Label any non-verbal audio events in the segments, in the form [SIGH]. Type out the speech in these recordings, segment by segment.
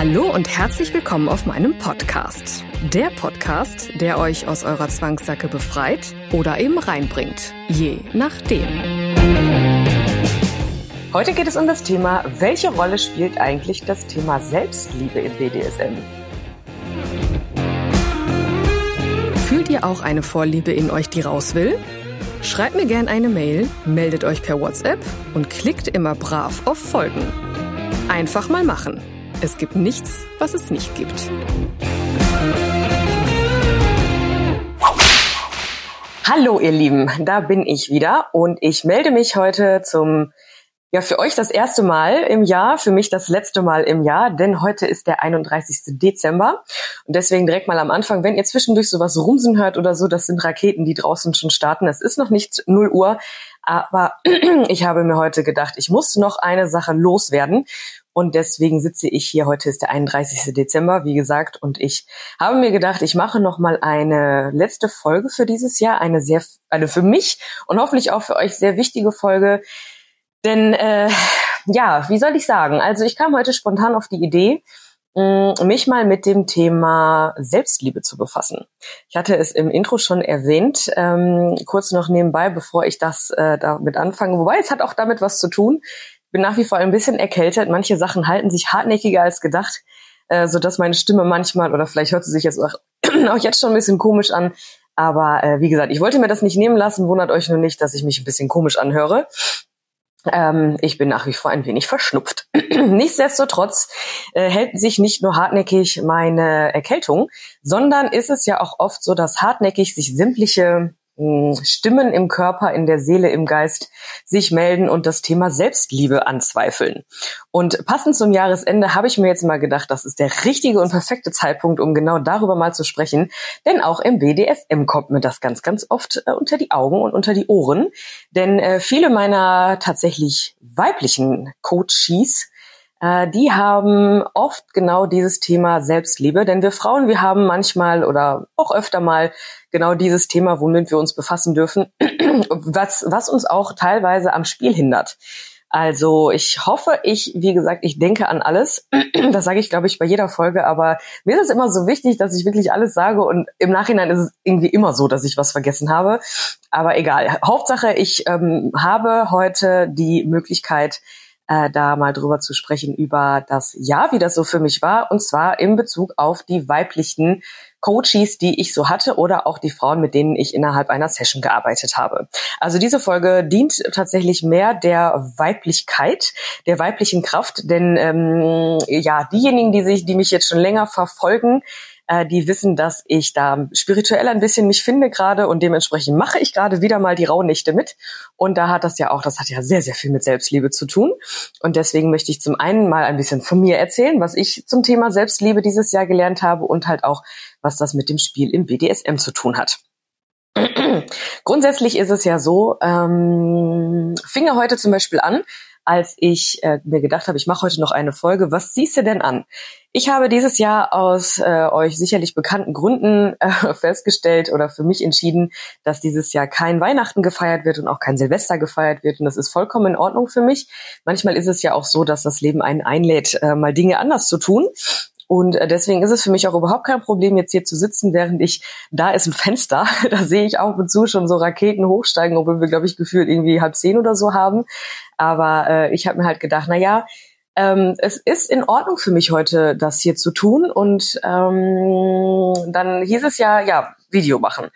Hallo und herzlich willkommen auf meinem Podcast. Der Podcast, der euch aus eurer Zwangssacke befreit oder eben reinbringt. Je nachdem. Heute geht es um das Thema, welche Rolle spielt eigentlich das Thema Selbstliebe im BDSM? Fühlt ihr auch eine Vorliebe in euch, die raus will? Schreibt mir gerne eine Mail, meldet euch per WhatsApp und klickt immer brav auf Folgen. Einfach mal machen. Es gibt nichts, was es nicht gibt. Hallo ihr Lieben, da bin ich wieder und ich melde mich heute zum ja, für euch das erste Mal im Jahr, für mich das letzte Mal im Jahr, denn heute ist der 31. Dezember. Und deswegen direkt mal am Anfang, wenn ihr zwischendurch sowas rumsen hört oder so, das sind Raketen, die draußen schon starten. Es ist noch nicht 0 Uhr, aber [CLEARS THROAT] ich habe mir heute gedacht, ich muss noch eine Sache loswerden. Und deswegen sitze ich hier. Heute ist der 31. Dezember, wie gesagt. Und ich habe mir gedacht, ich mache noch mal eine letzte Folge für dieses Jahr. Eine sehr, eine für mich und hoffentlich auch für euch sehr wichtige Folge. Denn, äh, ja, wie soll ich sagen? Also ich kam heute spontan auf die Idee, mich mal mit dem Thema Selbstliebe zu befassen. Ich hatte es im Intro schon erwähnt, ähm, kurz noch nebenbei, bevor ich das äh, damit anfange. Wobei es hat auch damit was zu tun bin nach wie vor ein bisschen erkältet. Manche Sachen halten sich hartnäckiger als gedacht, äh, so dass meine Stimme manchmal oder vielleicht hört sie sich jetzt auch, [CLEARS THROAT] auch jetzt schon ein bisschen komisch an. Aber äh, wie gesagt, ich wollte mir das nicht nehmen lassen. Wundert euch nur nicht, dass ich mich ein bisschen komisch anhöre. Ähm, ich bin nach wie vor ein wenig verschnupft. [CLEARS THROAT] Nichtsdestotrotz äh, hält sich nicht nur hartnäckig meine Erkältung, sondern ist es ja auch oft so, dass hartnäckig sich sämtliche Stimmen im Körper, in der Seele, im Geist sich melden und das Thema Selbstliebe anzweifeln. Und passend zum Jahresende habe ich mir jetzt mal gedacht, das ist der richtige und perfekte Zeitpunkt, um genau darüber mal zu sprechen. Denn auch im BDSM kommt mir das ganz, ganz oft äh, unter die Augen und unter die Ohren. Denn äh, viele meiner tatsächlich weiblichen Coaches die haben oft genau dieses Thema Selbstliebe. Denn wir Frauen, wir haben manchmal oder auch öfter mal genau dieses Thema, womit wir uns befassen dürfen, [CLEARS THROAT] was, was uns auch teilweise am Spiel hindert. Also ich hoffe, ich, wie gesagt, ich denke an alles. [CLEARS THROAT] Das sage ich, glaube ich, bei jeder Folge, aber mir ist es immer so wichtig, dass ich wirklich alles sage und im Nachhinein ist es irgendwie immer so, dass ich was vergessen habe. Aber egal. Hauptsache, ich ähm, habe heute die Möglichkeit, äh, da mal drüber zu sprechen, über das Jahr, wie das so für mich war, und zwar in Bezug auf die weiblichen Coaches, die ich so hatte oder auch die Frauen, mit denen ich innerhalb einer Session gearbeitet habe. Also diese Folge dient tatsächlich mehr der Weiblichkeit, der weiblichen Kraft, denn ähm, ja, diejenigen, die sich, die mich jetzt schon länger verfolgen, äh, die wissen, dass ich da spirituell ein bisschen mich finde gerade und dementsprechend mache ich gerade wieder mal die Rauhnächte mit. Und da hat das ja auch, das hat ja sehr, sehr viel mit Selbstliebe zu tun. Und deswegen möchte ich zum einen mal ein bisschen von mir erzählen, was ich zum Thema Selbstliebe dieses Jahr gelernt habe und halt auch, was das mit dem Spiel im BDSM zu tun hat. [CLEARS THROAT] Grundsätzlich ist es ja so, ähm, fing er heute zum Beispiel an, als ich äh, mir gedacht habe, ich mache heute noch eine Folge. Was siehst du denn an? Ich habe dieses Jahr aus äh, euch sicherlich bekannten Gründen äh, [LAUGHS] festgestellt oder für mich entschieden, dass dieses Jahr kein Weihnachten gefeiert wird und auch kein Silvester gefeiert wird. Und das ist vollkommen in Ordnung für mich. Manchmal ist es ja auch so, dass das Leben einen einlädt, äh, mal Dinge anders zu tun. Und äh, deswegen ist es für mich auch überhaupt kein Problem, jetzt hier zu sitzen, während ich, da ist ein Fenster, [LAUGHS] da sehe ich auch und zu schon so Raketen hochsteigen, obwohl wir, glaube ich, gefühlt irgendwie halb zehn oder so haben. Aber äh, ich habe mir halt gedacht, na ja, ähm, es ist in Ordnung für mich heute, das hier zu tun. Und ähm, dann hieß es ja, ja, Video machen.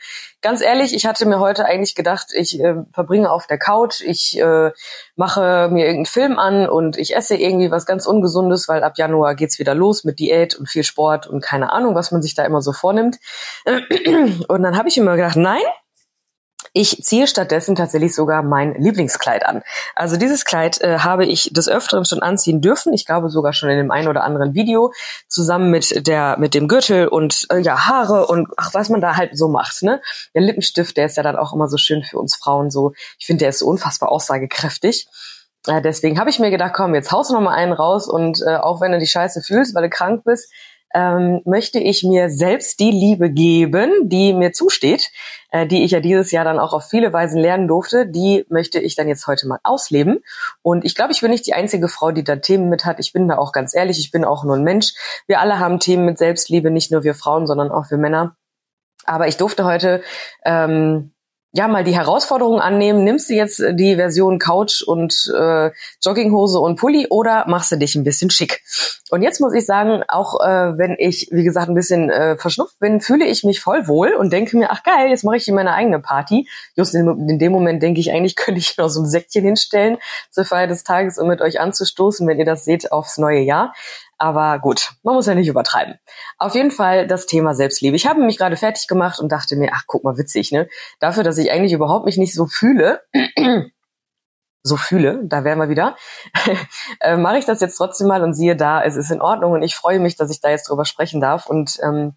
Ganz ehrlich, ich hatte mir heute eigentlich gedacht, ich äh, verbringe auf der Couch, ich äh, mache mir irgendeinen Film an und ich esse irgendwie was ganz Ungesundes, weil ab Januar geht's wieder los mit Diät und viel Sport und keine Ahnung, was man sich da immer so vornimmt. [CLEARS THROAT] Und dann habe ich immer gedacht, nein, Ich ziehe stattdessen tatsächlich sogar mein Lieblingskleid an. Also dieses Kleid äh, habe ich des Öfteren schon anziehen dürfen. Ich glaube sogar schon in dem einen oder anderen Video zusammen mit der mit dem Gürtel und äh, ja Haare und ach was man da halt so macht. Ne, der Lippenstift, der ist ja dann auch immer so schön für uns Frauen. So, ich finde, der ist so unfassbar aussagekräftig. Äh, deswegen habe ich mir gedacht, komm, jetzt haust du noch mal einen raus und äh, auch wenn du die Scheiße fühlst, weil du krank bist, ähm, möchte ich mir selbst die Liebe geben, die mir zusteht, äh, die ich ja dieses Jahr dann auch auf viele Weisen lernen durfte. Die möchte ich dann jetzt heute mal ausleben. Und ich glaube, ich bin nicht die einzige Frau, die da Themen mit hat. Ich bin da auch ganz ehrlich, ich bin auch nur ein Mensch. Wir alle haben Themen mit Selbstliebe, nicht nur wir Frauen, sondern auch wir Männer. Aber ich durfte heute ähm, ja mal die Herausforderung annehmen, nimmst du jetzt die Version Couch und äh, Jogginghose und Pulli oder machst du dich ein bisschen schick? Und jetzt muss ich sagen, auch äh, wenn ich, wie gesagt, ein bisschen äh, verschnupft bin, fühle ich mich voll wohl und denke mir, ach geil, jetzt mache ich hier meine eigene Party. Just in, in dem Moment denke ich, eigentlich [LAUGHS] könnte ich noch so ein Säckchen hinstellen zur Feier des Tages, um mit euch anzustoßen, wenn ihr das seht, aufs neue Jahr. Aber gut, man muss ja nicht übertreiben. Auf jeden Fall das Thema Selbstliebe. Ich habe mich gerade fertig gemacht und dachte mir, ach, guck mal, witzig, ne? Dafür, dass ich eigentlich überhaupt mich nicht so fühle, [CLEARS THROAT] so fühle, da wären wir wieder, [LAUGHS] äh, mache ich das jetzt trotzdem mal und siehe da, es ist in Ordnung und ich freue mich, dass ich da jetzt drüber sprechen darf und ähm,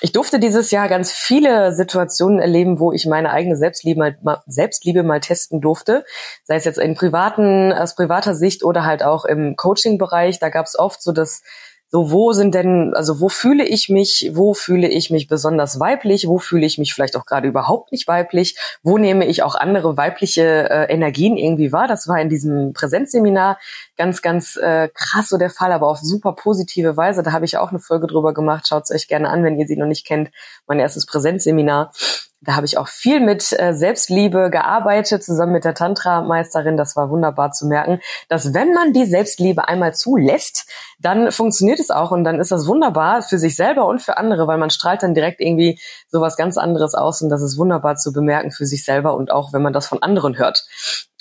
ich durfte dieses Jahr ganz viele Situationen erleben, wo ich meine eigene Selbstliebe mal, Selbstliebe mal testen durfte. Sei es jetzt in privaten, aus privater Sicht oder halt auch im Coaching-Bereich. Da gab es oft so das so wo sind denn, also wo fühle ich mich, wo fühle ich mich besonders weiblich, wo fühle ich mich vielleicht auch gerade überhaupt nicht weiblich, wo nehme ich auch andere weibliche äh, Energien irgendwie wahr. Das war in diesem Präsenzseminar ganz, ganz äh, krass so der Fall, aber auf super positive Weise. Da habe ich auch eine Folge drüber gemacht. Schaut es euch gerne an, wenn ihr sie noch nicht kennt. Mein erstes Präsenzseminar. Da habe ich auch viel mit äh, Selbstliebe gearbeitet, zusammen mit der Tantra-Meisterin. Das war wunderbar zu merken, dass wenn man die Selbstliebe einmal zulässt, dann funktioniert es auch und dann ist das wunderbar für sich selber und für andere, weil man strahlt dann direkt irgendwie sowas ganz anderes aus und das ist wunderbar zu bemerken für sich selber und auch, wenn man das von anderen hört.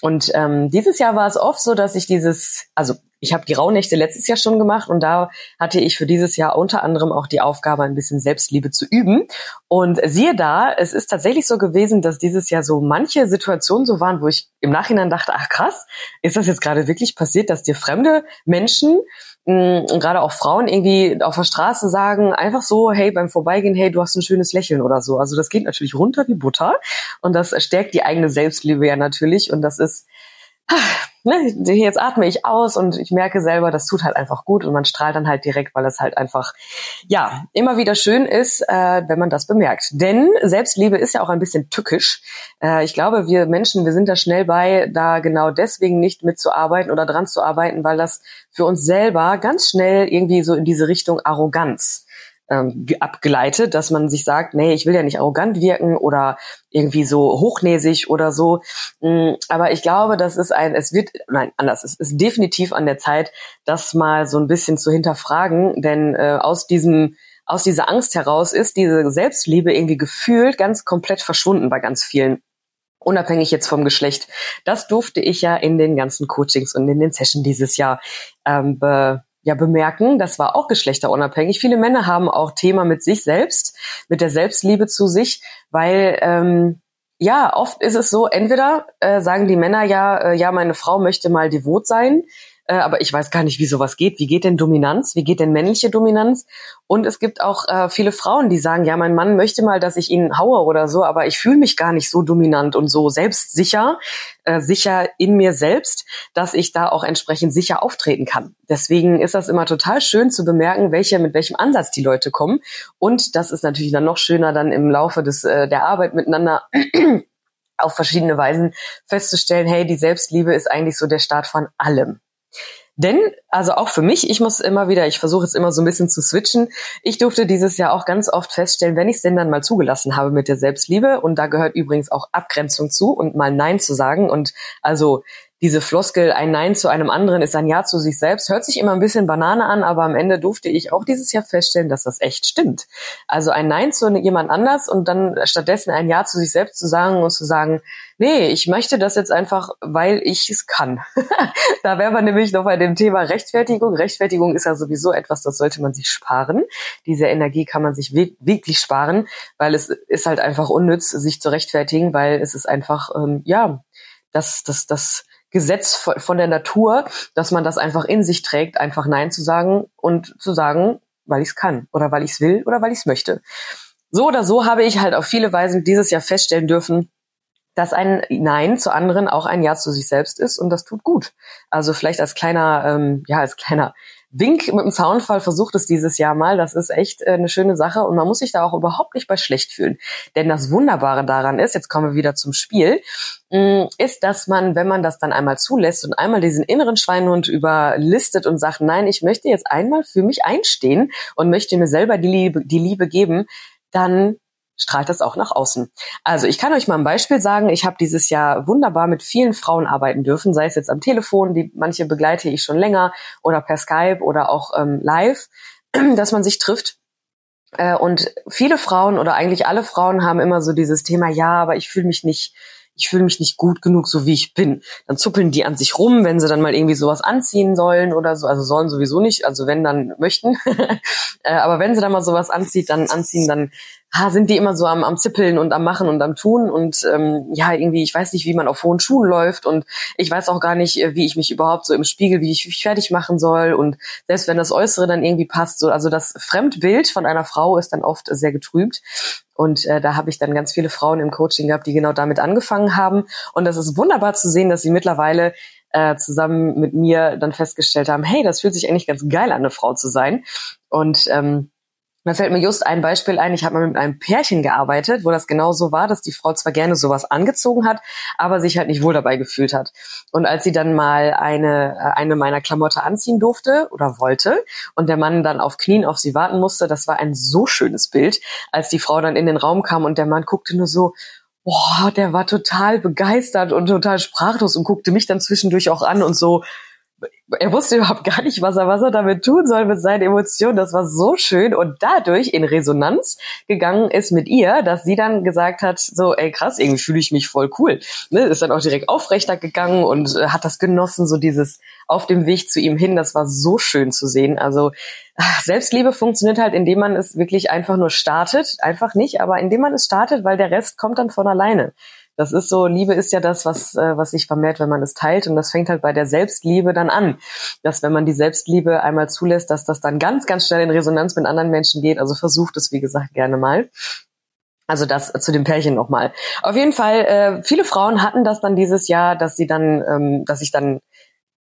Und ähm, dieses Jahr war es oft so, dass ich dieses, also ich habe die Rauhnächte letztes Jahr schon gemacht und da hatte ich für dieses Jahr unter anderem auch die Aufgabe, ein bisschen Selbstliebe zu üben. Und siehe da, es ist tatsächlich so gewesen, dass dieses Jahr so manche Situationen so waren, wo ich im Nachhinein dachte, ach krass, ist das jetzt gerade wirklich passiert, dass dir fremde Menschen mh, gerade auch Frauen irgendwie auf der Straße sagen, einfach so, hey, beim Vorbeigehen, hey, du hast ein schönes Lächeln oder so. Also das geht natürlich runter wie Butter und das stärkt die eigene Selbstliebe ja natürlich und das ist ne, jetzt atme ich aus und ich merke selber, das tut halt einfach gut und man strahlt dann halt direkt, weil es halt einfach, ja, immer wieder schön ist, äh, wenn man das bemerkt. Denn Selbstliebe ist ja auch ein bisschen tückisch. Äh, ich glaube, wir Menschen, wir sind da schnell bei, da genau deswegen nicht mitzuarbeiten oder dran zu arbeiten, weil das für uns selber ganz schnell irgendwie so in diese Richtung Arroganz ähm, abgeleitet, dass man sich sagt, nee, ich will ja nicht arrogant wirken oder irgendwie so hochnäsig oder so. Mm, aber ich glaube, das ist ein, es wird, nein, anders, es ist definitiv an der Zeit, das mal so ein bisschen zu hinterfragen, denn äh, aus diesem aus dieser Angst heraus ist diese Selbstliebe irgendwie gefühlt ganz komplett verschwunden bei ganz vielen unabhängig jetzt vom Geschlecht. Das durfte ich ja in den ganzen Coachings und in den Sessions dieses Jahr ähm, be, ja bemerken, das war auch geschlechterunabhängig. Viele Männer haben auch Thema mit sich selbst, mit der Selbstliebe zu sich, weil ähm, ja, oft ist es so, entweder äh, sagen die Männer ja, äh, ja, meine Frau möchte mal devot sein, äh, aber ich weiß gar nicht, wie sowas geht. Wie geht denn Dominanz? Wie geht denn männliche Dominanz? Und es gibt auch äh, viele Frauen, die sagen, ja, mein Mann möchte mal, dass ich ihn haue oder so, aber ich fühle mich gar nicht so dominant und so selbstsicher, äh, sicher in mir selbst, dass ich da auch entsprechend sicher auftreten kann. Deswegen ist das immer total schön zu bemerken, welche, mit welchem Ansatz die Leute kommen. Und das ist natürlich dann noch schöner, dann im Laufe des, äh, der Arbeit miteinander [CLEARS THROAT] auf verschiedene Weisen festzustellen, hey, die Selbstliebe ist eigentlich so der Start von allem. Denn, also auch für mich, ich muss immer wieder, ich versuche jetzt immer so ein bisschen zu switchen. Ich durfte dieses Jahr auch ganz oft feststellen, wenn ich es denn dann mal zugelassen habe mit der Selbstliebe, und da gehört übrigens auch Abgrenzung zu und mal Nein zu sagen und also diese Floskel, ein Nein zu einem anderen ist ein Ja zu sich selbst, hört sich immer ein bisschen Banane an, aber am Ende durfte ich auch dieses Jahr feststellen, dass das echt stimmt. Also ein Nein zu jemand anders und dann stattdessen ein Ja zu sich selbst zu sagen und zu sagen, nee, ich möchte das jetzt einfach, weil ich es kann. [LAUGHS] da wären wir nämlich noch bei dem dem Thema Rechtfertigung. Rechtfertigung ist ja sowieso etwas, das sollte man sich sparen. Diese Energie kann man sich wirklich sparen, weil es ist halt einfach unnütz, sich zu rechtfertigen, weil es ist einfach, ähm, ja, das, das, das Gesetz von der Natur, dass man das einfach in sich trägt, einfach Nein zu sagen und zu sagen, weil ich es kann oder weil ich es will oder weil ich es möchte. So oder so habe ich halt auf viele Weisen dieses Jahr feststellen dürfen, dass ein Nein zu anderen auch ein Ja zu sich selbst ist und das tut gut. Also vielleicht als kleiner, ähm, ja, als kleiner Wink mit dem Zaunfall versucht es dieses Jahr mal. Das ist echt äh, eine schöne Sache und man muss sich da auch überhaupt nicht bei schlecht fühlen. Denn das Wunderbare daran ist, jetzt kommen wir wieder zum Spiel, mm, ist, dass man, wenn man das dann einmal zulässt und einmal diesen inneren Schweinhund überlistet und sagt, nein, ich möchte jetzt einmal für mich einstehen und möchte mir selber die Liebe, die Liebe geben, dann strahlt das auch nach außen. Also ich kann euch mal ein Beispiel sagen. Ich habe dieses Jahr wunderbar mit vielen Frauen arbeiten dürfen, sei es jetzt am Telefon, die manche begleite ich schon länger oder per Skype oder auch ähm, live, [CLEARS THROAT] dass man sich trifft. Äh, und viele Frauen oder eigentlich alle Frauen haben immer so dieses Thema, ja, aber ich fühle mich nicht ich fühle mich nicht gut genug, so wie ich bin. Dann zuppeln die an sich rum, wenn sie dann mal irgendwie sowas anziehen sollen oder so. Also sollen sowieso nicht, also wenn dann möchten. [LAUGHS] Äh, aber wenn sie dann mal sowas anzieht, dann anziehen, dann ha, sind die immer so am, am Zippeln und am Machen und am Tun? Und ähm, ja, irgendwie, ich weiß nicht, wie man auf hohen Schuhen läuft. Und ich weiß auch gar nicht, äh, wie ich mich überhaupt so im Spiegel, wie ich mich fertig machen soll. Und selbst wenn das Äußere dann irgendwie passt, so, also das Fremdbild von einer Frau ist dann oft sehr getrübt. Und äh, da habe ich dann ganz viele Frauen im Coaching gehabt, die genau damit angefangen haben. Und das ist wunderbar zu sehen, dass sie mittlerweile äh, zusammen mit mir dann festgestellt haben, hey, das fühlt sich eigentlich ganz geil an, eine Frau zu sein. Und ähm, da fällt mir just ein Beispiel ein. Ich habe mal mit einem Pärchen gearbeitet, wo das genau so war, dass die Frau zwar gerne sowas angezogen hat, aber sich halt nicht wohl dabei gefühlt hat. Und als sie dann mal eine, äh, eine meiner Klamotte anziehen durfte oder wollte und der Mann dann auf Knien auf sie warten musste, das war ein so schönes Bild, als die Frau dann in den Raum kam und der Mann guckte nur so, boah, der war total begeistert und total sprachlos und guckte mich dann zwischendurch auch an und so, er wusste überhaupt gar nicht, was er, was er damit tun soll mit seinen Emotionen. Das war so schön und dadurch in Resonanz gegangen ist mit ihr, dass sie dann gesagt hat, so, ey krass, irgendwie fühle ich mich voll cool. Ne, ist dann auch direkt aufrechter gegangen und äh, hat das genossen, so dieses auf dem Weg zu ihm hin. Das war so schön zu sehen. Also ach, Selbstliebe funktioniert halt, indem man es wirklich einfach nur startet. Einfach nicht, aber indem man es startet, weil der Rest kommt dann von alleine. Das ist so, Liebe ist ja das, was, äh, was sich vermehrt, wenn man es teilt. Und das fängt halt bei der Selbstliebe dann an. Dass wenn man die Selbstliebe einmal zulässt, dass das dann ganz, ganz schnell in Resonanz mit anderen Menschen geht. Also versucht es, wie gesagt, gerne mal. Also das zu dem Pärchen nochmal. Auf jeden Fall, äh, viele Frauen hatten das dann dieses Jahr, dass sie dann, ähm, dass ich dann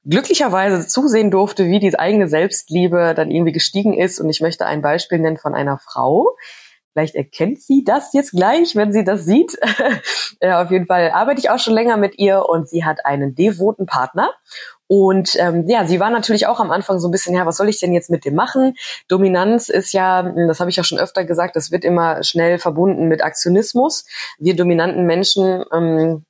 glücklicherweise zusehen durfte, wie die eigene Selbstliebe dann irgendwie gestiegen ist. Und ich möchte ein Beispiel nennen von einer Frau, Vielleicht erkennt sie das jetzt gleich, wenn sie das sieht. [LAUGHS] ja, auf jeden Fall arbeite ich auch schon länger mit ihr und sie hat einen devoten Partner. Und ähm, ja, sie war natürlich auch am Anfang so ein bisschen, ja, was soll ich denn jetzt mit dem machen? Dominanz ist ja, das habe ich ja schon öfter gesagt, das wird immer schnell verbunden mit Aktionismus. Wir dominanten Menschen, ähm,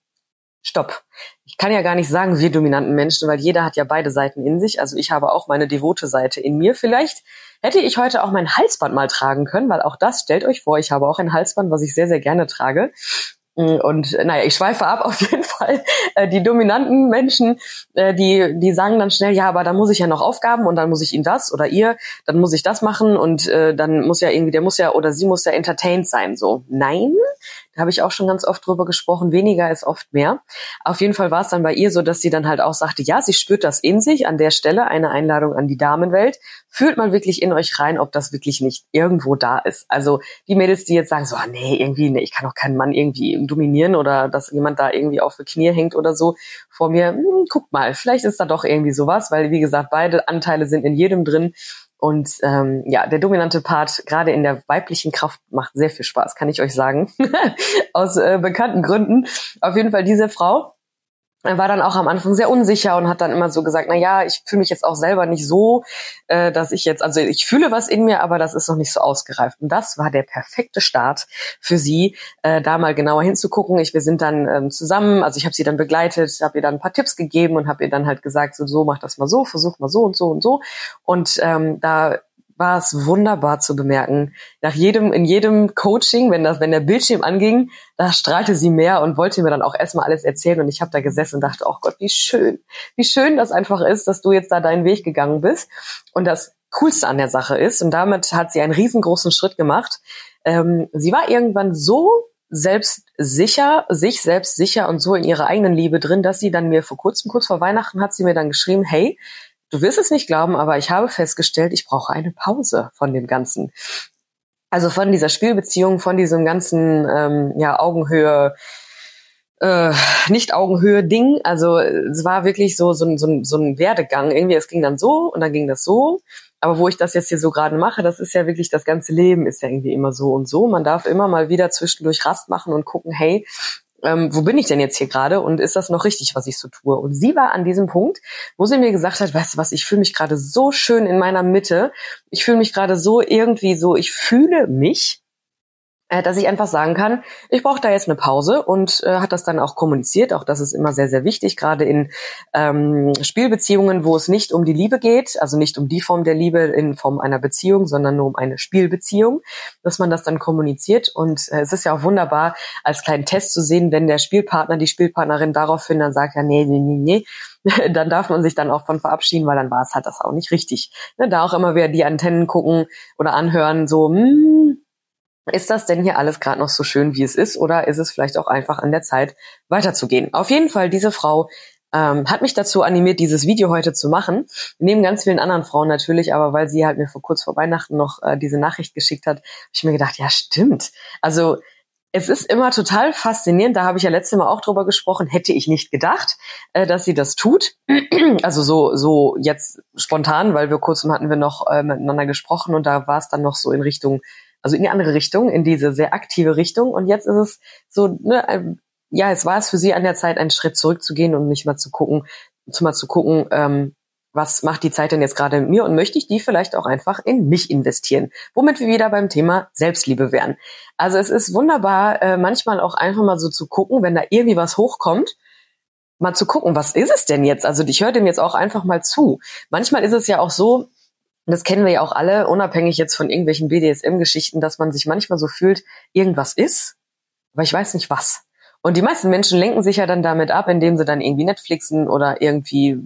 stopp. Ich kann ja gar nicht sagen, wir dominanten Menschen, weil jeder hat ja beide Seiten in sich. Also ich habe auch meine devote Seite in mir vielleicht hätte ich heute auch mein Halsband mal tragen können, weil auch das, stellt euch vor, ich habe auch ein Halsband, was ich sehr, sehr gerne trage. Mm, und naja, ich schweife ab [LAUGHS] auf jeden Fall. Äh, die dominanten Menschen, äh, die, die sagen dann schnell, ja, aber da muss ich ja noch Aufgaben und dann muss ich ihn das oder ihr, dann muss ich das machen und äh, dann muss ja irgendwie, der muss ja oder sie muss ja entertained sein. So, nein, da habe ich auch schon ganz oft drüber gesprochen, weniger ist oft mehr. Auf jeden Fall war es dann bei ihr so, dass sie dann halt auch sagte, ja, sie spürt das in sich, an der Stelle eine Einladung an die Damenwelt. Fühlt mal wirklich in euch rein, ob das wirklich nicht irgendwo da ist. Also die Mädels, die jetzt sagen, so, ah, nee, irgendwie, nee, ich kann doch keinen Mann irgendwie dominieren oder dass jemand da irgendwie auf die Knie hängt oder so vor mir, hm, guckt mal, vielleicht ist da doch irgendwie sowas, weil wie gesagt, beide Anteile sind in jedem drin und ähm, ja, der dominante Part, gerade in der weiblichen Kraft, macht sehr viel Spaß, kann ich euch sagen. [LAUGHS] Aus äh, bekannten Gründen. Auf jeden Fall diese Frau er war dann auch am Anfang sehr unsicher und hat dann immer so gesagt, na ja, ich fühle mich jetzt auch selber nicht so, äh, dass ich jetzt, also ich fühle was in mir, aber das ist noch nicht so ausgereift. Und das war der perfekte Start für sie, äh, da mal genauer hinzugucken. Ich, wir sind dann ähm, zusammen, also ich habe sie dann begleitet, habe ihr dann ein paar Tipps gegeben und habe ihr dann halt gesagt, so, so mach das mal so, versuch mal so und so und so. Und ähm, da war es wunderbar zu bemerken. Nach jedem, in jedem Coaching, wenn das, wenn der Bildschirm anging, da strahlte sie mehr und wollte mir dann auch erstmal alles erzählen. Und ich habe da gesessen und dachte, oh Gott, wie schön, wie schön das einfach ist, dass du jetzt da deinen Weg gegangen bist. Und das Coolste an der Sache ist, und damit hat sie einen riesengroßen Schritt gemacht. Ähm, sie war irgendwann so selbstsicher, sich selbst sicher und so in ihrer eigenen Liebe drin, dass sie dann mir vor kurzem, kurz vor Weihnachten, hat sie mir dann geschrieben, hey, du wirst es nicht glauben, aber ich habe festgestellt, ich brauche eine Pause von dem Ganzen. Also von dieser Spielbeziehung, von diesem ganzen ähm, ja, Augenhöhe, äh, nicht Augenhöhe Ding. Also es war wirklich so, so, so, so ein Werdegang. Irgendwie, es ging dann so und dann ging das so. Aber wo ich das jetzt hier so gerade mache, das ist ja wirklich das ganze Leben ist ja irgendwie immer so und so. Man darf immer mal wieder zwischendurch Rast machen und gucken, hey, ähm, wo bin ich denn jetzt hier gerade und ist das noch richtig, was ich so tue? Und sie war an diesem Punkt, wo sie mir gesagt hat, weißt du was, ich fühle mich gerade so schön in meiner Mitte. Ich fühle mich gerade so irgendwie so, ich fühle mich dass ich einfach sagen kann, ich brauche da jetzt eine Pause und äh, hat das dann auch kommuniziert. Auch das ist immer sehr, sehr wichtig, gerade in ähm, Spielbeziehungen, wo es nicht um die Liebe geht, also nicht um die Form der Liebe in Form einer Beziehung, sondern nur um eine Spielbeziehung, dass man das dann kommuniziert. Und äh, es ist ja auch wunderbar, als kleinen Test zu sehen, wenn der Spielpartner, die Spielpartnerin daraufhin dann sagt, ja, nee, nee, nee, nee, [LAUGHS] dann darf man sich dann auch von verabschieden, weil dann war es halt das auch nicht richtig. Ne, da auch immer wieder die Antennen gucken oder anhören, so, hm, ist das denn hier alles gerade noch so schön, wie es ist, oder ist es vielleicht auch einfach an der Zeit, weiterzugehen? Auf jeden Fall, diese Frau ähm, hat mich dazu animiert, dieses Video heute zu machen. Neben ganz vielen anderen Frauen natürlich, aber weil sie halt mir vor kurz vor Weihnachten noch äh, diese Nachricht geschickt hat, habe ich mir gedacht, ja stimmt. Also es ist immer total faszinierend, da habe ich ja letztes Mal auch drüber gesprochen, hätte ich nicht gedacht, äh, dass sie das tut. [CLEARS THROAT] also so, so jetzt spontan, weil wir kurzem hatten wir noch äh, miteinander gesprochen und da war es dann noch so in Richtung also in die andere Richtung, in diese sehr aktive Richtung. Und jetzt ist es so, ne, ja, es war es für sie an der Zeit, einen Schritt zurückzugehen und nicht mal zu gucken, zu mal zu gucken, ähm, was macht die Zeit denn jetzt gerade mit mir und möchte ich die vielleicht auch einfach in mich investieren, womit wir wieder beim Thema Selbstliebe wären. Also es ist wunderbar, äh, manchmal auch einfach mal so zu gucken, wenn da irgendwie was hochkommt, mal zu gucken, was ist es denn jetzt? Also ich höre dem jetzt auch einfach mal zu. Manchmal ist es ja auch so, und das kennen wir ja auch alle, unabhängig jetzt von irgendwelchen BDSM-Geschichten, dass man sich manchmal so fühlt, irgendwas ist, aber ich weiß nicht was. Und die meisten Menschen lenken sich ja dann damit ab, indem sie dann irgendwie Netflixen oder irgendwie,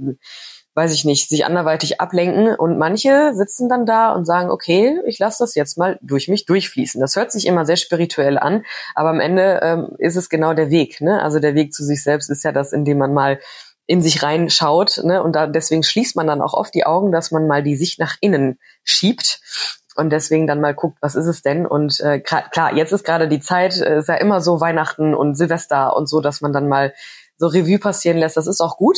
weiß ich nicht, sich anderweitig ablenken. Und manche sitzen dann da und sagen, okay, ich lasse das jetzt mal durch mich durchfließen. Das hört sich immer sehr spirituell an, aber am Ende ähm, ist es genau der Weg. Ne? Also der Weg zu sich selbst ist ja das, indem man mal in sich reinschaut. Ne? Und da, deswegen schließt man dann auch oft die Augen, dass man mal die Sicht nach innen schiebt und deswegen dann mal guckt, was ist es denn? Und äh, klar, jetzt ist gerade die Zeit, äh, ist ja immer so Weihnachten und Silvester und so, dass man dann mal so Revue passieren lässt. Das ist auch gut.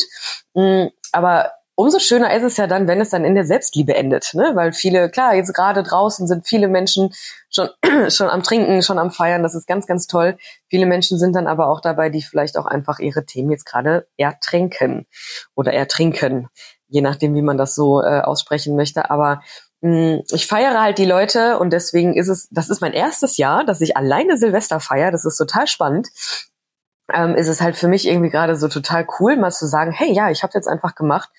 Mm, aber umso schöner ist es ja dann, wenn es dann in der Selbstliebe endet, ne? Weil viele, klar, jetzt gerade draußen sind viele Menschen schon [CLEARS THROAT] schon am Trinken, schon am Feiern, das ist ganz, ganz toll. Viele Menschen sind dann aber auch dabei, die vielleicht auch einfach ihre Themen jetzt gerade ertränken oder ertrinken, je nachdem, wie man das so äh, aussprechen möchte. Aber mh, mm, ich feiere halt die Leute und deswegen ist es, das ist mein erstes Jahr, dass ich alleine Silvester feiere. Das ist total spannend ähm, ist es halt für mich irgendwie gerade so total cool, mal zu sagen, hey, ja, ich habe jetzt einfach gemacht,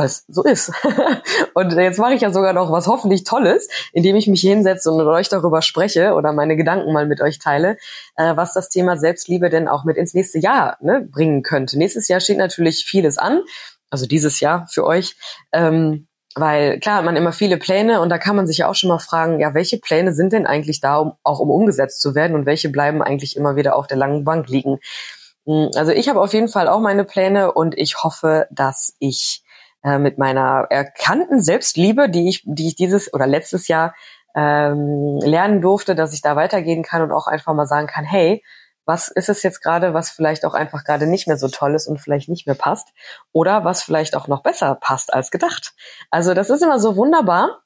weil so ist. [LAUGHS] und jetzt mache ich ja sogar noch was hoffentlich Tolles, indem ich mich hinsetze und mit euch darüber spreche oder meine Gedanken mal mit euch teile, äh, was das Thema Selbstliebe denn auch mit ins nächste Jahr ne, bringen könnte. Nächstes Jahr steht natürlich vieles an, also dieses Jahr für euch. Ähm, weil klar hat man immer viele Pläne und da kann man sich ja auch schon mal fragen, ja, welche Pläne sind denn eigentlich da, um auch um umgesetzt zu werden und welche bleiben eigentlich immer wieder auf der langen Bank liegen? Hm, also ich habe auf jeden Fall auch meine Pläne und ich hoffe, dass ich äh, mit meiner erkannten Selbstliebe, die ich, die ich dieses oder letztes Jahr ähm, lernen durfte, dass ich da weitergehen kann und auch einfach mal sagen kann, hey, was ist es jetzt gerade, was vielleicht auch einfach gerade nicht mehr so toll ist und vielleicht nicht mehr passt oder was vielleicht auch noch besser passt als gedacht. Also das ist immer so wunderbar.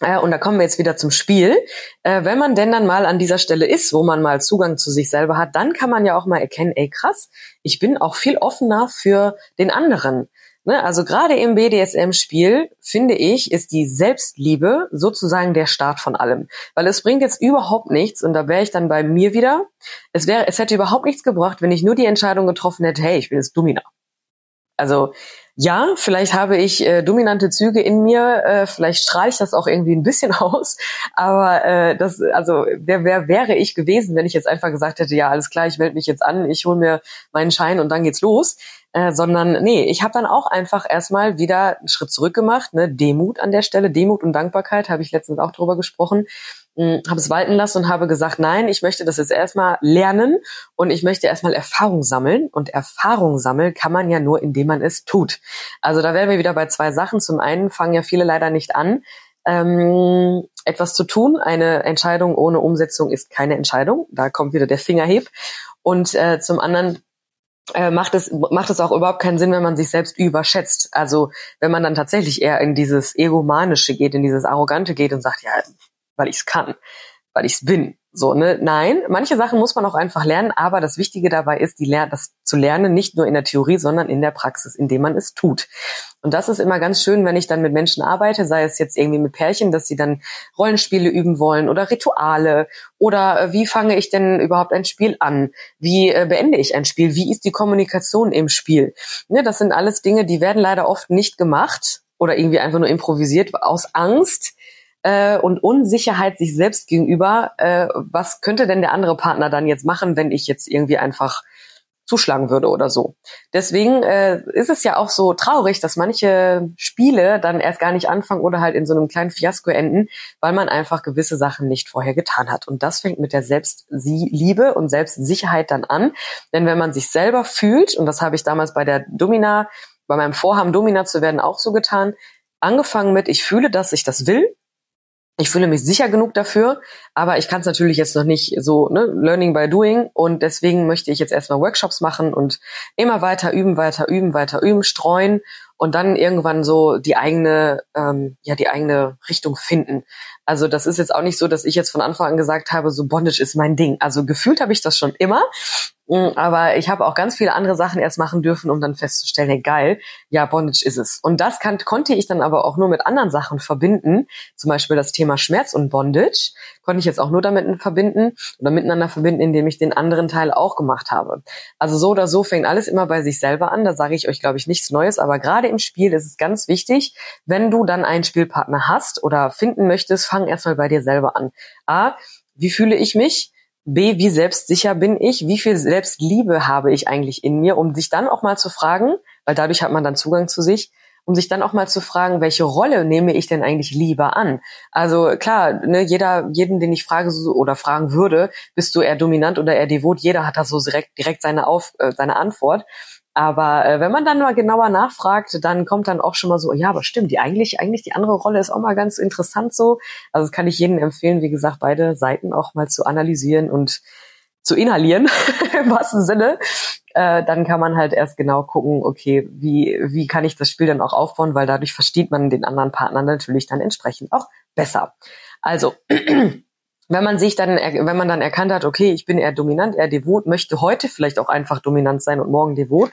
Äh, und da kommen wir jetzt wieder zum Spiel. Äh, wenn man denn dann mal an dieser Stelle ist, wo man mal Zugang zu sich selber hat, dann kann man ja auch mal erkennen, ey krass, ich bin auch viel offener für den anderen. Ne, also gerade im BDSM-Spiel, finde ich, ist die Selbstliebe sozusagen der Start von allem. Weil es bringt jetzt überhaupt nichts, und da wäre ich dann bei mir wieder, es wäre, es hätte überhaupt nichts gebracht, wenn ich nur die Entscheidung getroffen hätte, hey, ich bin jetzt Domina. Also ja, vielleicht habe ich äh, dominante Züge in mir, äh, vielleicht strahle ich das auch irgendwie ein bisschen [LAUGHS] aus, aber äh, das, also wer, wer wäre ich gewesen, wenn ich jetzt einfach gesagt hätte, ja, alles klar, ich melde mich jetzt an, ich hole mir meinen Schein und dann geht's los. Äh, sondern nee, ich habe dann auch einfach erstmal wieder einen Schritt zurück gemacht, ne, Demut an der Stelle, Demut und Dankbarkeit, habe ich letztens auch drüber gesprochen habe es walten lassen und habe gesagt, nein, ich möchte das jetzt erstmal lernen und ich möchte erstmal Erfahrung sammeln. Und Erfahrung sammeln kann man ja nur, indem man es tut. Also da wären wir wieder bei zwei Sachen. Zum einen fangen ja viele leider nicht an, ähm, etwas zu tun. Eine Entscheidung ohne Umsetzung ist keine Entscheidung. Da kommt wieder der Fingerheb. Und äh, zum anderen äh, macht es macht es auch überhaupt keinen Sinn, wenn man sich selbst überschätzt. Also wenn man dann tatsächlich eher in dieses egomanische geht, in dieses arrogante geht und sagt, ja, weil ich es kann, weil ich es bin. So, ne? Nein, manche Sachen muss man auch einfach lernen, aber das Wichtige dabei ist, die Ler das zu lernen, nicht nur in der Theorie, sondern in der Praxis, indem man es tut. Und das ist immer ganz schön, wenn ich dann mit Menschen arbeite, sei es jetzt irgendwie mit Pärchen, dass sie dann Rollenspiele üben wollen oder Rituale oder äh, wie fange ich denn überhaupt ein Spiel an? Wie äh, beende ich ein Spiel? Wie ist die Kommunikation im Spiel? Ne, das sind alles Dinge, die werden leider oft nicht gemacht oder irgendwie einfach nur improvisiert aus Angst, äh, und Unsicherheit sich selbst gegenüber, äh, was könnte denn der andere Partner dann jetzt machen, wenn ich jetzt irgendwie einfach zuschlagen würde oder so. Deswegen äh, ist es ja auch so traurig, dass manche Spiele dann erst gar nicht anfangen oder halt in so einem kleinen Fiasko enden, weil man einfach gewisse Sachen nicht vorher getan hat. Und das fängt mit der Selbstliebe und Selbstsicherheit dann an. Denn wenn man sich selber fühlt, und das habe ich damals bei der Domina, bei meinem Vorhaben Domina zu werden auch so getan, angefangen mit, ich fühle, dass ich das will, ich fühle mich sicher genug dafür, aber ich kann es natürlich jetzt noch nicht so, ne, Learning by Doing und deswegen möchte ich jetzt erstmal Workshops machen und immer weiter üben, weiter üben, weiter üben, streuen und dann irgendwann so die eigene, ähm, ja, die eigene Richtung finden. Also das ist jetzt auch nicht so, dass ich jetzt von Anfang an gesagt habe, so Bondage ist mein Ding. Also gefühlt habe ich das schon immer, Mm, aber ich habe auch ganz viele andere Sachen erst machen dürfen, um dann festzustellen, hey geil, ja, Bondage ist es. Und das kann, konnte ich dann aber auch nur mit anderen Sachen verbinden. Zum Beispiel das Thema Schmerz und Bondage konnte ich jetzt auch nur damit verbinden oder miteinander verbinden, indem ich den anderen Teil auch gemacht habe. Also so oder so fängt alles immer bei sich selber an. Da sage ich euch, glaube ich, nichts Neues. Aber gerade im Spiel ist es ganz wichtig, wenn du dann einen Spielpartner hast oder finden möchtest, fang erstmal bei dir selber an. A, wie fühle ich mich? B, wie selbstsicher bin ich? Wie viel Selbstliebe habe ich eigentlich in mir? Um sich dann auch mal zu fragen, weil dadurch hat man dann Zugang zu sich, um sich dann auch mal zu fragen, welche Rolle nehme ich denn eigentlich lieber an? Also klar, ne, jeder, jeden, den ich frage oder fragen würde, bist du eher dominant oder eher devot? Jeder hat da so direkt, direkt seine, Auf, äh, seine Antwort. Aber äh, wenn man dann mal genauer nachfragt, dann kommt dann auch schon mal so, ja, aber stimmt, die eigentlich, eigentlich die andere Rolle ist auch mal ganz interessant so. Also das kann ich jedem empfehlen, wie gesagt, beide Seiten auch mal zu analysieren und zu inhalieren, [LAUGHS] im wahrsten Sinne. Äh, dann kann man halt erst genau gucken, okay, wie, wie kann ich das Spiel dann auch aufbauen, weil dadurch versteht man den anderen Partner natürlich dann entsprechend auch besser. Also, [CLEARS THROAT] wenn man sich dann, wenn man dann erkannt hat, okay, ich bin eher dominant, eher devot, möchte heute vielleicht auch einfach dominant sein und morgen devot,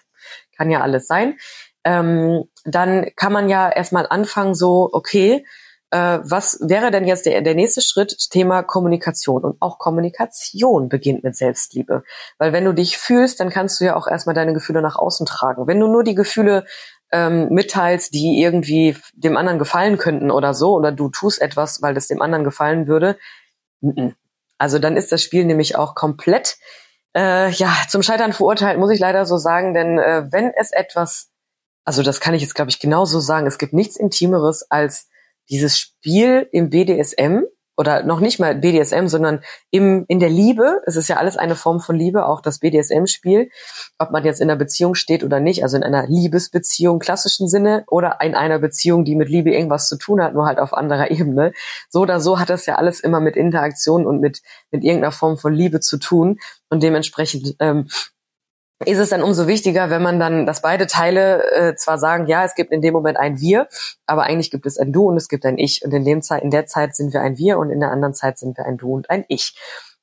kann ja alles sein, ähm, dann kann man ja erstmal anfangen so, okay, äh, was wäre denn jetzt der, der nächste Schritt? Thema Kommunikation. Und auch Kommunikation beginnt mit Selbstliebe. Weil wenn du dich fühlst, dann kannst du ja auch erstmal deine Gefühle nach außen tragen. Wenn du nur die Gefühle ähm, mitteilst, die irgendwie dem anderen gefallen könnten oder so, oder du tust etwas, weil das dem anderen gefallen würde, also dann ist das Spiel nämlich auch komplett äh, ja zum Scheitern verurteilt, muss ich leider so sagen, denn äh, wenn es etwas, also das kann ich jetzt glaube ich genauso sagen, es gibt nichts Intimeres als dieses Spiel im BDSM oder noch nicht mal BDSM, sondern im, in der Liebe. Es ist ja alles eine Form von Liebe, auch das BDSM-Spiel. Ob man jetzt in einer Beziehung steht oder nicht, also in einer Liebesbeziehung klassischen Sinne oder in einer Beziehung, die mit Liebe irgendwas zu tun hat, nur halt auf anderer [LAUGHS] Ebene. So oder so hat das ja alles immer mit Interaktion und mit, mit irgendeiner Form von Liebe zu tun. Und dementsprechend ähm, ist es dann umso wichtiger, wenn man dann, dass beide Teile äh, zwar sagen, ja, es gibt in dem Moment ein Wir, aber eigentlich gibt es ein Du und es gibt ein Ich. Und in dem Zeit, in der Zeit sind wir ein Wir und in der anderen Zeit sind wir ein Du und ein Ich.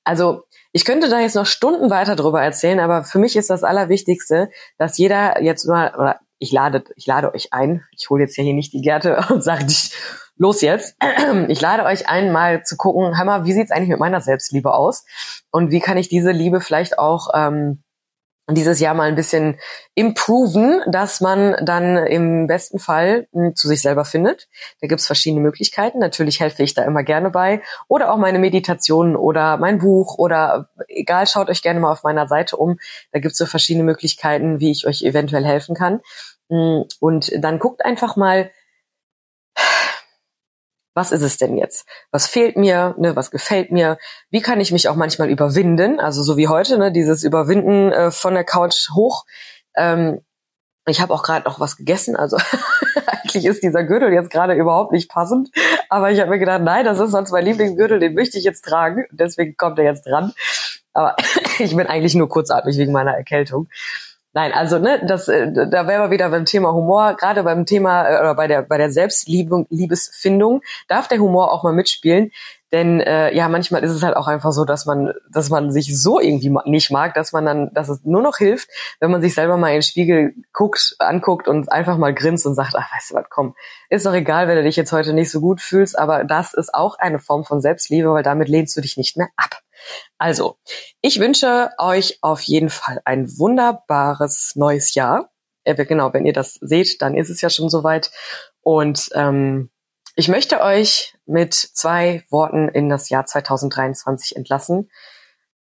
Also ich könnte da jetzt noch Stunden weiter drüber erzählen, aber für mich ist das Allerwichtigste, dass jeder jetzt mal, oder ich lade, ich lade euch ein, ich hole jetzt ja hier nicht die Gärte [LAUGHS] und sage, los jetzt. [CLEARS THROAT] Ich lade euch ein, mal zu gucken, mal, wie sieht's eigentlich mit meiner Selbstliebe aus? Und wie kann ich diese Liebe vielleicht auch ähm, dieses Jahr mal ein bisschen improven, dass man dann im besten Fall hm, zu sich selber findet. Da gibt's verschiedene Möglichkeiten. Natürlich helfe ich da immer gerne bei. Oder auch meine Meditationen oder mein Buch oder egal, schaut euch gerne mal auf meiner Seite um. Da gibt's so verschiedene Möglichkeiten, wie ich euch eventuell helfen kann. Hm, und dann guckt einfach mal, was ist es denn jetzt? Was fehlt mir? Ne, was gefällt mir? Wie kann ich mich auch manchmal überwinden? Also so wie heute, ne, dieses Überwinden äh, von der Couch hoch. Ähm, ich habe auch gerade noch was gegessen, also [LAUGHS] eigentlich ist dieser Gürtel jetzt gerade überhaupt nicht passend. Aber ich habe mir gedacht, nein, das ist sonst mein Lieblingsgürtel, den möchte ich jetzt tragen. Deswegen kommt er jetzt dran. Aber [LAUGHS] ich bin eigentlich nur kurzatmig wegen meiner Erkältung. Nein, also ne, das, äh, da wären wir wieder beim Thema Humor. Gerade beim Thema äh, oder bei der bei der Selbstliebesfindung darf der Humor auch mal mitspielen, denn äh, ja manchmal ist es halt auch einfach so, dass man dass man sich so irgendwie nicht mag, dass man dann, dass es nur noch hilft, wenn man sich selber mal in den Spiegel guckt, anguckt und einfach mal grinst und sagt, ach weißt du was, komm, ist doch egal, wenn du dich jetzt heute nicht so gut fühlst, aber das ist auch eine Form von Selbstliebe, weil damit lehnst du dich nicht mehr ab. Also, ich wünsche euch auf jeden Fall ein wunderbares neues Jahr. Äh, genau, wenn ihr das seht, dann ist es ja schon soweit. Und ähm, ich möchte euch mit zwei Worten in das Jahr 2023 entlassen.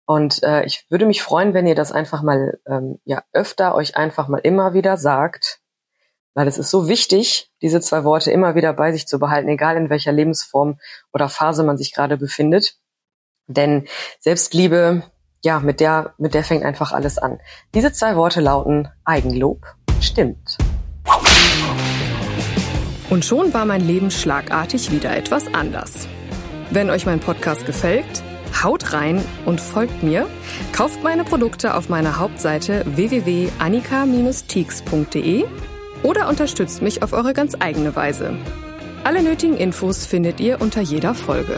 Und äh, ich würde mich freuen, wenn ihr das einfach mal ähm, ja öfter euch einfach mal immer wieder sagt, weil es ist so wichtig, diese zwei Worte immer wieder bei sich zu behalten, egal in welcher Lebensform oder Phase man sich gerade befindet. Denn Selbstliebe, ja, mit der, mit der fängt einfach alles an. Diese zwei Worte lauten Eigenlob stimmt. Und schon war mein Leben schlagartig wieder etwas anders. Wenn euch mein Podcast gefällt, haut rein und folgt mir. Kauft meine Produkte auf meiner Hauptseite www.annika-teaks.de oder unterstützt mich auf eure ganz eigene Weise. Alle nötigen Infos findet ihr unter jeder Folge.